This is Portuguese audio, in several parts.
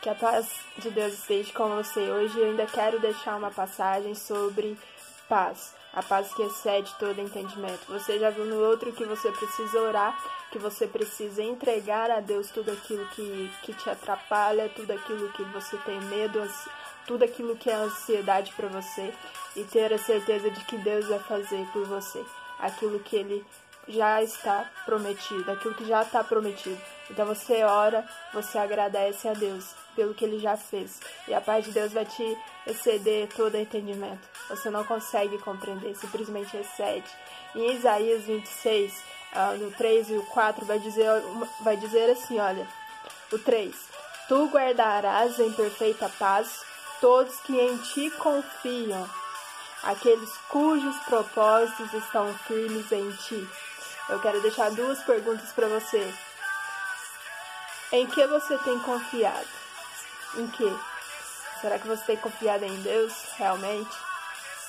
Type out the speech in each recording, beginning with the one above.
Que a paz de Deus esteja com você. Hoje eu ainda quero deixar uma passagem sobre paz, a paz que excede todo entendimento. Você já viu no outro que você precisa orar, que você precisa entregar a Deus tudo aquilo que, que te atrapalha, tudo aquilo que você tem medo, tudo aquilo que é ansiedade para você e ter a certeza de que Deus vai fazer por você aquilo que Ele já está prometido, aquilo que já está prometido. Então você ora, você agradece a Deus pelo que ele já fez. E a paz de Deus vai te exceder todo entendimento. Você não consegue compreender, simplesmente excede. Em Isaías 26, uh, no 3 e o 4, vai dizer, vai dizer assim: olha, o 3: Tu guardarás em perfeita paz todos que em ti confiam, aqueles cujos propósitos estão firmes em ti. Eu quero deixar duas perguntas para você. Em que você tem confiado? Em que? Será que você tem confiado em Deus realmente?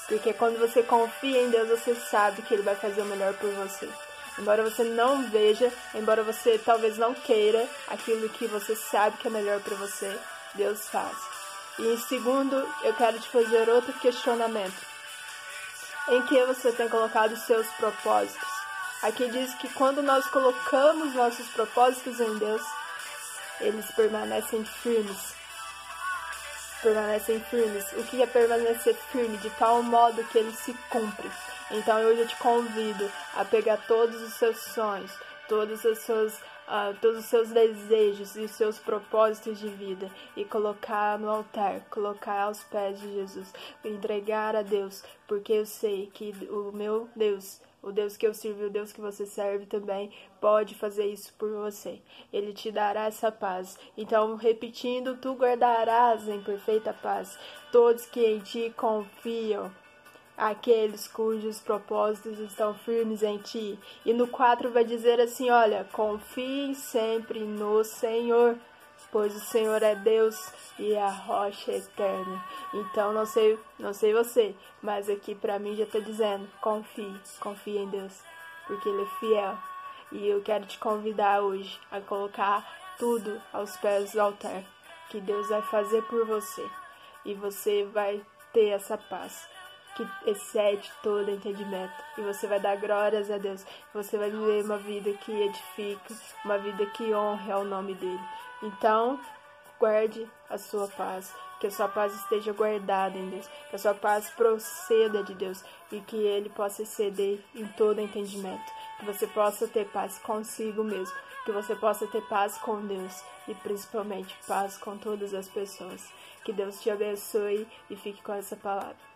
Porque quando você confia em Deus, você sabe que Ele vai fazer o melhor por você. Embora você não veja, embora você talvez não queira aquilo que você sabe que é melhor para você, Deus faz. E em segundo, eu quero te fazer outro questionamento. Em que você tem colocado os seus propósitos? Aqui diz que quando nós colocamos nossos propósitos em Deus, eles permanecem firmes. Permanecem firmes. O que é permanecer firme? De tal modo que ele se cumpre. Então hoje eu te convido a pegar todos os seus sonhos, todos os seus, uh, todos os seus desejos e os seus propósitos de vida e colocar no altar, colocar aos pés de Jesus, entregar a Deus, porque eu sei que o meu Deus o Deus que eu sirvo, o Deus que você serve também pode fazer isso por você. Ele te dará essa paz. Então, repetindo, tu guardarás em perfeita paz todos que em ti confiam, aqueles cujos propósitos estão firmes em ti. E no 4 vai dizer assim: olha, confiem sempre no Senhor pois o Senhor é Deus e a rocha eterna. Então não sei, não sei você, mas aqui para mim já está dizendo, confie, confie em Deus, porque ele é fiel. E eu quero te convidar hoje a colocar tudo aos pés do altar, que Deus vai fazer por você. E você vai ter essa paz que excede todo entendimento. E você vai dar glórias a Deus. Você vai viver uma vida que edifica, uma vida que honra ao nome dele. Então, guarde a sua paz, que a sua paz esteja guardada em Deus, que a sua paz proceda de Deus e que Ele possa exceder em todo entendimento, que você possa ter paz consigo mesmo, que você possa ter paz com Deus e principalmente paz com todas as pessoas. Que Deus te abençoe e fique com essa palavra.